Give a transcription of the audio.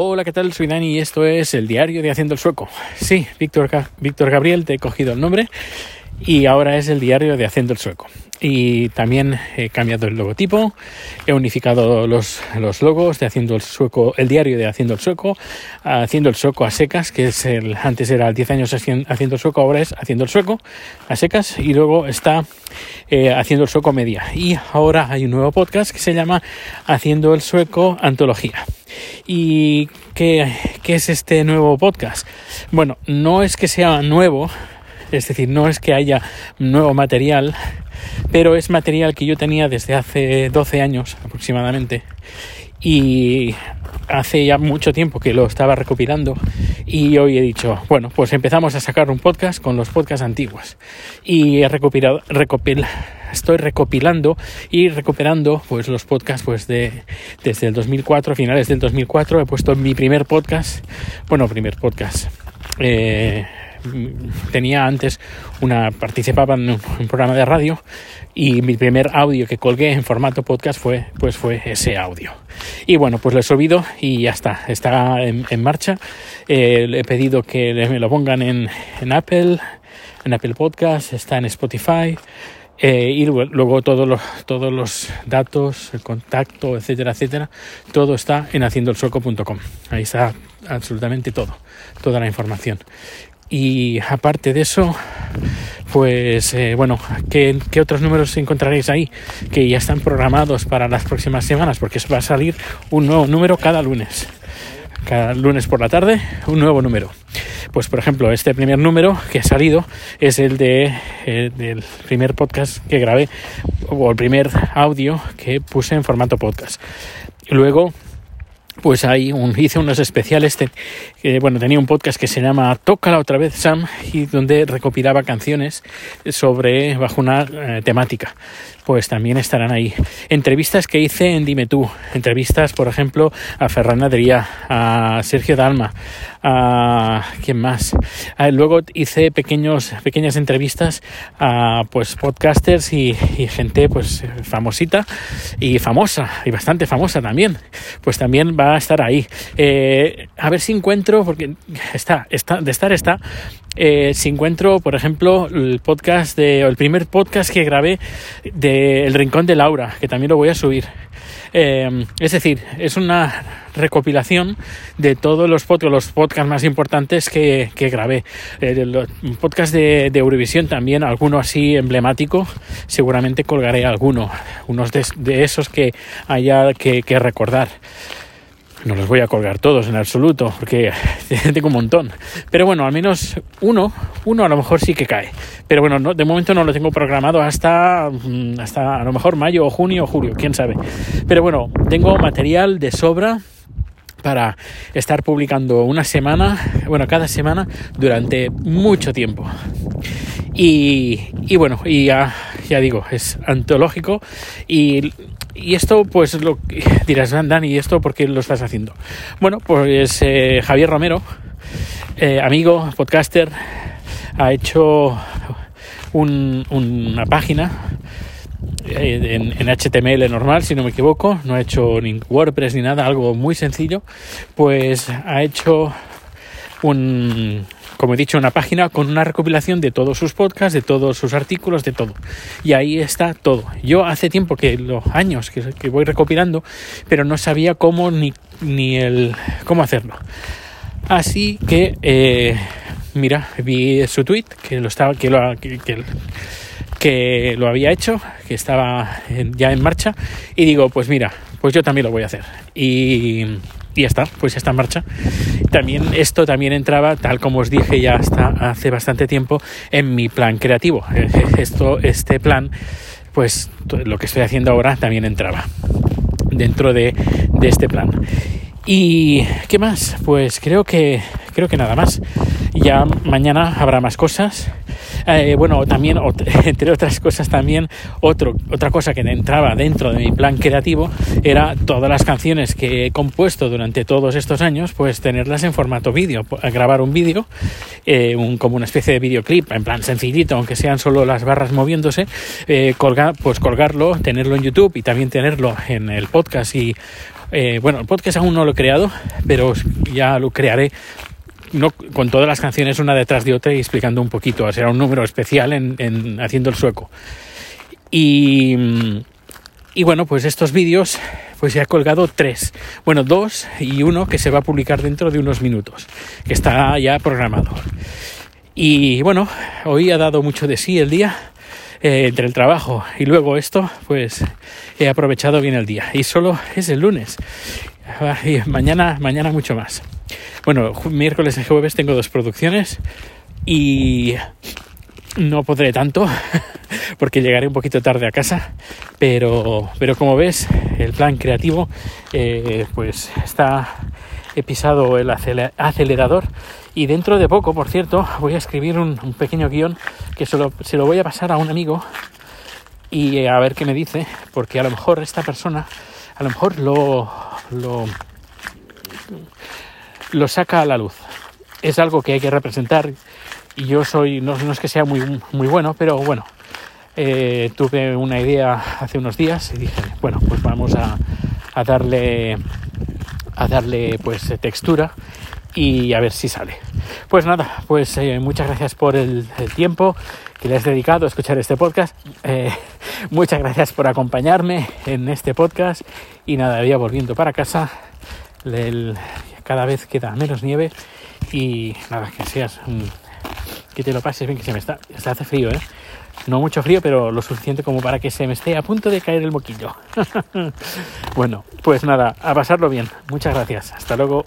Hola, ¿qué tal? Soy Dani y esto es el diario de Haciendo el Sueco. Sí, Víctor, Gabriel, te he cogido el nombre y ahora es el diario de Haciendo el Sueco. Y también he cambiado el logotipo, he unificado los, los logos de Haciendo el Sueco, el diario de Haciendo el Sueco, Haciendo el Sueco a secas, que es el, antes era 10 años Haciendo el Sueco, ahora es Haciendo el Sueco a secas, y luego está eh, Haciendo el Sueco Media. Y ahora hay un nuevo podcast que se llama Haciendo el Sueco Antología. ¿Y qué, es este nuevo podcast? Bueno, no es que sea nuevo, es decir, no es que haya nuevo material, pero es material que yo tenía desde hace 12 años aproximadamente y hace ya mucho tiempo que lo estaba recopilando y hoy he dicho, bueno, pues empezamos a sacar un podcast con los podcasts antiguos. Y he recopilado, recopil, estoy recopilando y recuperando pues los podcasts pues de desde el 2004, finales del 2004 he puesto mi primer podcast, bueno, primer podcast eh, tenía antes una participaba en un, programa de radio y mi primer audio que colgué en formato podcast fue pues fue ese audio y bueno pues lo he subido y ya está está en, marcha eh, he pedido que me lo pongan en, en Apple en Apple Podcast está en Spotify eh, y luego todos los, todos los datos, el contacto, etcétera, etcétera, todo está en haciendoelsueco.com. Ahí está absolutamente todo, toda la información. Y aparte de eso, pues eh, bueno, ¿qué, ¿qué, otros números encontraréis ahí que ya están programados para las próximas semanas? Porque va a salir un nuevo número cada lunes. Cada lunes por la tarde, un nuevo número. Pues por ejemplo, este primer número que ha salido es el de eh, del primer podcast que grabé o el primer audio que puse en formato podcast. Luego pues ahí un, hice unos especiales. bueno, tenía un podcast que se llama Tócala otra vez, Sam, y donde recopilaba canciones sobre bajo una eh, temática. Pues también estarán ahí. Entrevistas que hice en Dime Tú. Entrevistas, por ejemplo, a Ferran Adrià, a Sergio Dalma, a quién más. Ah, luego hice pequeños, pequeñas entrevistas a pues podcasters y, gente pues famosita y famosa y bastante famosa también. Pues también va a estar ahí. Eh, a ver si encuentro, porque está, está, de estar está. Eh, si encuentro, por ejemplo, el podcast de, el primer podcast que grabé de El Rincón de Laura, que también lo voy a subir. Eh, es decir, es una recopilación de todos los podcasts, los podcasts más importantes que, que grabé. Eh, los podcasts de, Eurovisión también, alguno así emblemático, seguramente colgaré alguno, unos de, esos que haya que recordar. No los voy a colgar todos en absoluto, porque tengo un montón. Pero bueno, al menos uno, uno a lo mejor sí que cae. Pero bueno, no, de momento no lo tengo programado hasta, mm, hasta a lo mejor mayo o junio o julio, quién sabe. Pero bueno, tengo material de sobra para estar publicando una semana, bueno, cada semana durante mucho tiempo. Y, y bueno, y ya, ya digo, es antológico y y esto, pues lo dirás, Dani, ¿y esto por qué lo estás haciendo? Bueno, pues eh, Javier Romero, eh, amigo, podcaster, ha hecho una página eh, en, en, HTML normal, si no me equivoco, no ha hecho ni WordPress ni nada, algo muy sencillo, pues ha hecho un, como he dicho, una página con una recopilación de todos sus podcasts, de todos sus artículos, de todo. Y ahí está todo. Yo hace tiempo que los años que, voy recopilando, pero no sabía cómo ni, ni el cómo hacerlo. Así que eh, mira, vi su tweet que lo estaba, que lo, que, que lo había hecho, que estaba ya en marcha, y digo, pues mira, pues yo también lo voy a hacer. Y y ya está, pues ya está en marcha. También esto también entraba, tal como os dije ya hasta hace bastante tiempo, en mi plan creativo. Eh, esto, este plan, pues lo que estoy haciendo ahora también entraba dentro de, de este plan. ¿Y qué más? Pues creo que creo que nada más. Ya mañana habrá más cosas. Eh, bueno, también, entre otras cosas, también otro, otra cosa que entraba dentro de mi plan creativo era todas las canciones que he compuesto durante todos estos años, pues tenerlas en formato vídeo, grabar un vídeo, eh, un, como una especie de videoclip, en plan sencillito, aunque sean solo las barras moviéndose, eh, pues colgarlo, tenerlo en YouTube y también tenerlo en el podcast y bueno, el podcast aún no lo he creado, pero ya lo crearé no, con todas las canciones una detrás de otra y explicando un poquito. Será un número especial en, en haciendo el sueco. Y, y bueno, pues estos vídeos, pues ya he colgado tres. Bueno, dos y uno que se va a publicar dentro de unos minutos, que está ya programado. Y bueno, hoy ha dado mucho de sí el día. Eh, entre el trabajo y luego esto, pues he aprovechado bien el día. Y solo es el lunes. Y mañana, mañana mucho más. Bueno, miércoles y jueves tengo dos producciones y no podré tanto porque llegaré un poquito tarde a casa, pero, pero como ves, el plan creativo eh, pues está he pisado el acelerador y dentro de poco, por cierto, voy a escribir un, pequeño guion que se lo, se lo voy a pasar a un amigo y a ver qué me dice, porque a lo mejor esta persona, a lo mejor lo, lo, lo saca a la luz. Es algo que hay que representar y yo soy, no, es que sea muy, muy bueno, pero bueno, eh, tuve una idea hace unos días y dije, bueno, pues vamos a, a darle a darle pues textura y a ver si sale. Pues nada, pues eh, muchas gracias por el, tiempo que le has dedicado a escuchar este podcast. Eh, muchas gracias por acompañarme en este podcast y nada, voy volviendo para casa. Cada vez queda menos nieve y nada, que seas que te lo pases bien, que se me está, se hace frío, ¿eh? No mucho frío, pero lo suficiente como para que se me esté a punto de caer el moquillo. bueno, pues nada, a pasarlo bien. Muchas gracias. Hasta luego.